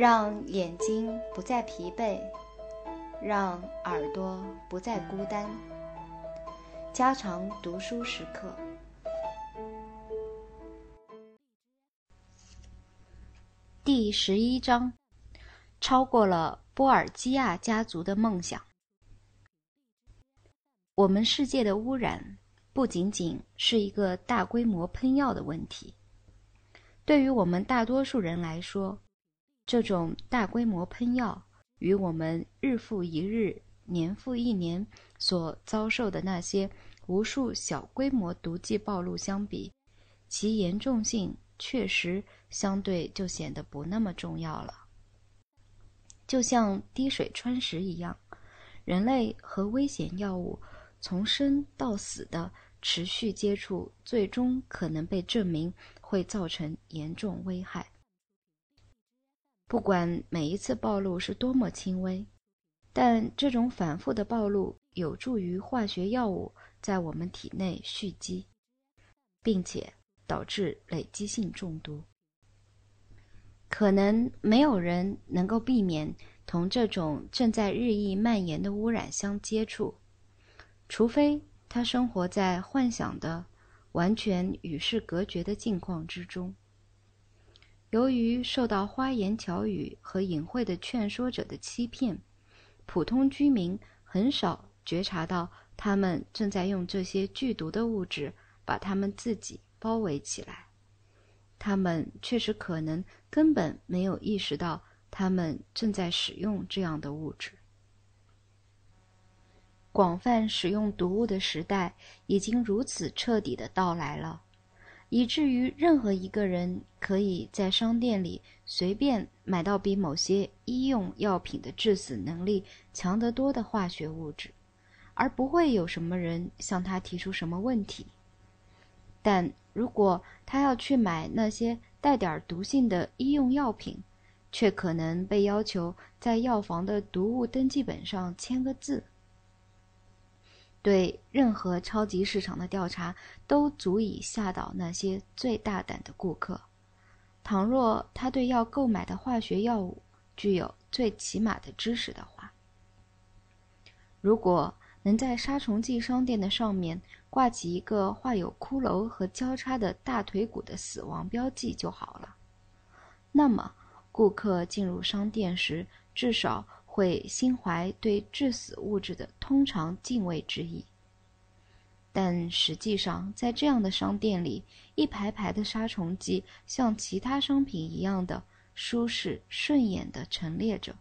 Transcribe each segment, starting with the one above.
让眼睛不再疲惫，让耳朵不再孤单。加长读书时刻。第十一章，超过了波尔基亚家族的梦想。我们世界的污染不仅仅是一个大规模喷药的问题，对于我们大多数人来说。这种大规模喷药与我们日复一日、年复一年所遭受的那些无数小规模毒剂暴露相比，其严重性确实相对就显得不那么重要了。就像滴水穿石一样，人类和危险药物从生到死的持续接触，最终可能被证明会造成严重危害。不管每一次暴露是多么轻微，但这种反复的暴露有助于化学药物在我们体内蓄积，并且导致累积性中毒。可能没有人能够避免同这种正在日益蔓延的污染相接触，除非他生活在幻想的完全与世隔绝的境况之中。由于受到花言巧语和隐晦的劝说者的欺骗，普通居民很少觉察到他们正在用这些剧毒的物质把他们自己包围起来。他们确实可能根本没有意识到他们正在使用这样的物质。广泛使用毒物的时代已经如此彻底的到来了。以至于任何一个人可以在商店里随便买到比某些医用药品的致死能力强得多的化学物质，而不会有什么人向他提出什么问题。但如果他要去买那些带点毒性的医用药品，却可能被要求在药房的毒物登记本上签个字。对任何超级市场的调查都足以吓倒那些最大胆的顾客。倘若他对要购买的化学药物具有最起码的知识的话，如果能在杀虫剂商店的上面挂起一个画有骷髅和交叉的大腿骨的死亡标记就好了，那么顾客进入商店时至少。会心怀对致死物质的通常敬畏之意，但实际上，在这样的商店里，一排排的杀虫剂像其他商品一样的舒适顺眼地陈列着，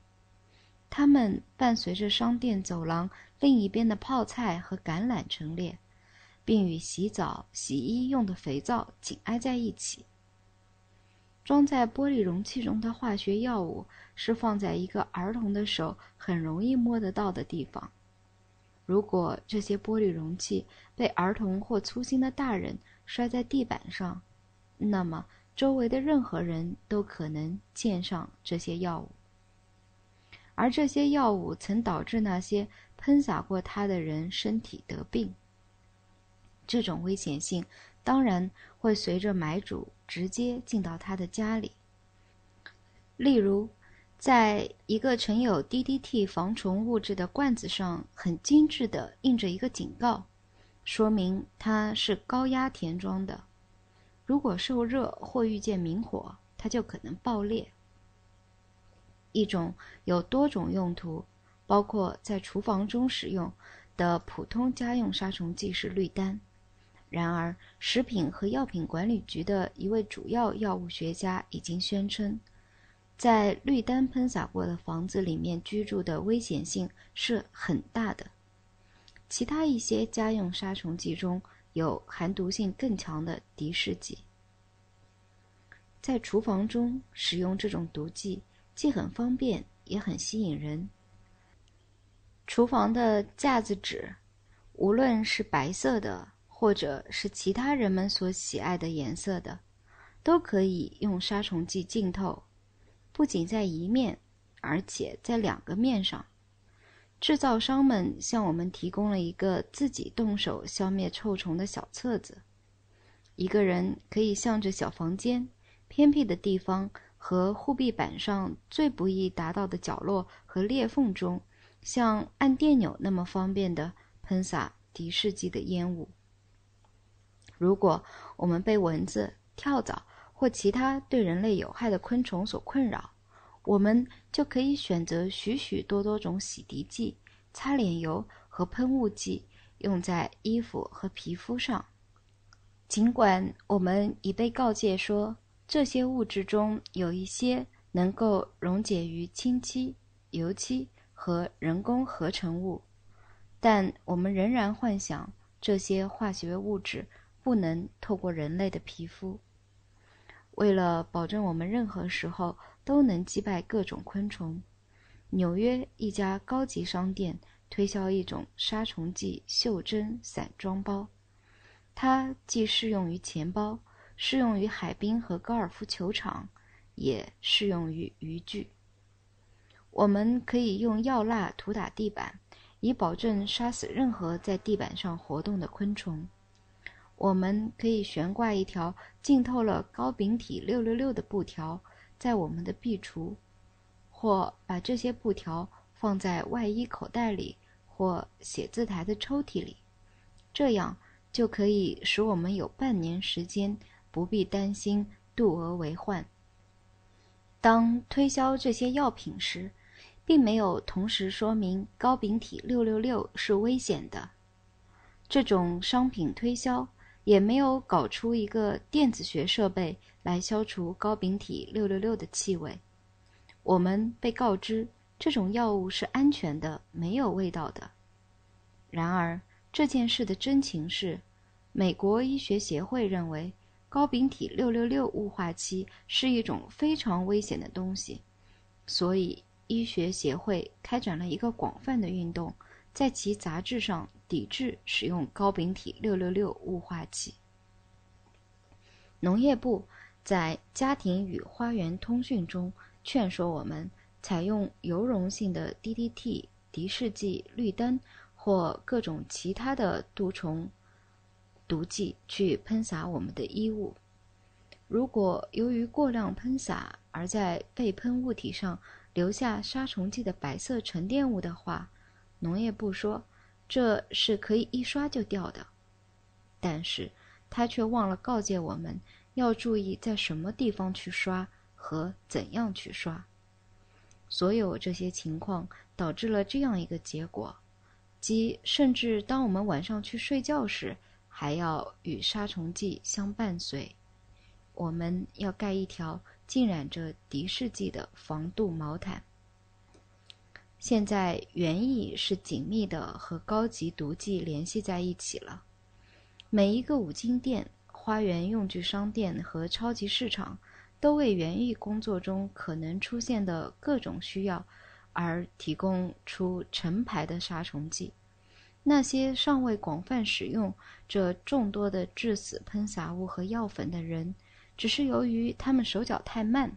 它们伴随着商店走廊另一边的泡菜和橄榄陈列，并与洗澡、洗衣用的肥皂紧挨在一起。装在玻璃容器中的化学药物是放在一个儿童的手很容易摸得到的地方。如果这些玻璃容器被儿童或粗心的大人摔在地板上，那么周围的任何人都可能溅上这些药物，而这些药物曾导致那些喷洒过它的人身体得病。这种危险性当然会随着买主。直接进到他的家里。例如，在一个盛有 DDT 防虫物质的罐子上，很精致地印着一个警告，说明它是高压填装的。如果受热或遇见明火，它就可能爆裂。一种有多种用途，包括在厨房中使用的普通家用杀虫剂是氯丹。然而，食品和药品管理局的一位主要药物学家已经宣称，在氯丹喷洒过的房子里面居住的危险性是很大的。其他一些家用杀虫剂中有含毒性更强的敌视剂。在厨房中使用这种毒剂既很方便也很吸引人。厨房的架子纸，无论是白色的。或者是其他人们所喜爱的颜色的，都可以用杀虫剂浸透，不仅在一面，而且在两个面上。制造商们向我们提供了一个自己动手消灭臭虫的小册子。一个人可以向着小房间、偏僻的地方和护壁板上最不易达到的角落和裂缝中，像按电钮那么方便地喷洒敌视剂的烟雾。如果我们被蚊子、跳蚤或其他对人类有害的昆虫所困扰，我们就可以选择许许多多种洗涤剂、擦脸油和喷雾剂，用在衣服和皮肤上。尽管我们已被告诫说，这些物质中有一些能够溶解于氢漆、油漆和人工合成物，但我们仍然幻想这些化学物质不能透过人类的皮肤。为了保证我们任何时候都能击败各种昆虫，纽约一家高级商店推销一种杀虫剂袖珍散装包。它既适用于钱包，适用于海滨和高尔夫球场，也适用于渔具。我们可以用药蜡涂打地板，以保证杀死任何在地板上活动的昆虫。我们可以悬挂一条浸透了高丙体六六六的布条在我们的壁橱，或把这些布条放在外衣口袋里或写字台的抽屉里，这样。就可以使我们有半年时间不必担心度额为患。当推销这些药品时，并没有同时说明高丙体六六六是危险的。这种商品推销也没有搞出一个电子学设备来消除高丙体六六六的气味。我们被告知这种药物是安全的，没有味道的。然而。这件事的真情是，美国医学协会认为高丙体六六六雾化漆是一种非常危险的东西，所以医学协会开展了一个广泛的运动，在其杂志上抵制使用高丙体六六六雾化器。农业部在《家庭与花园通讯》中劝说我们采用油溶性的 DDT 敌视剂氯丹。或各种其他的毒虫毒剂去喷洒我们的衣物。如果由于过量喷洒而在被喷物体上留下杀虫剂的白色沉淀物的话，农业部说这是可以一刷就掉的。但是他却忘了告诫我们要注意在什么地方去刷和怎样去刷。所有这些情况导致了这样一个结果。即甚至当我们晚上去睡觉时，还要与杀虫剂相伴随。我们要盖一条浸染着敌视剂的防毒毛毯。现在园艺是紧密的和高级毒剂联系在一起了。每一个五金店、花园用具商店和超级市场，都为园艺工作中可能出现的各种需要。而提供出成排的杀虫剂，那些尚未广泛使用这众多的致死喷洒物和药粉的人，只是由于他们手脚太慢，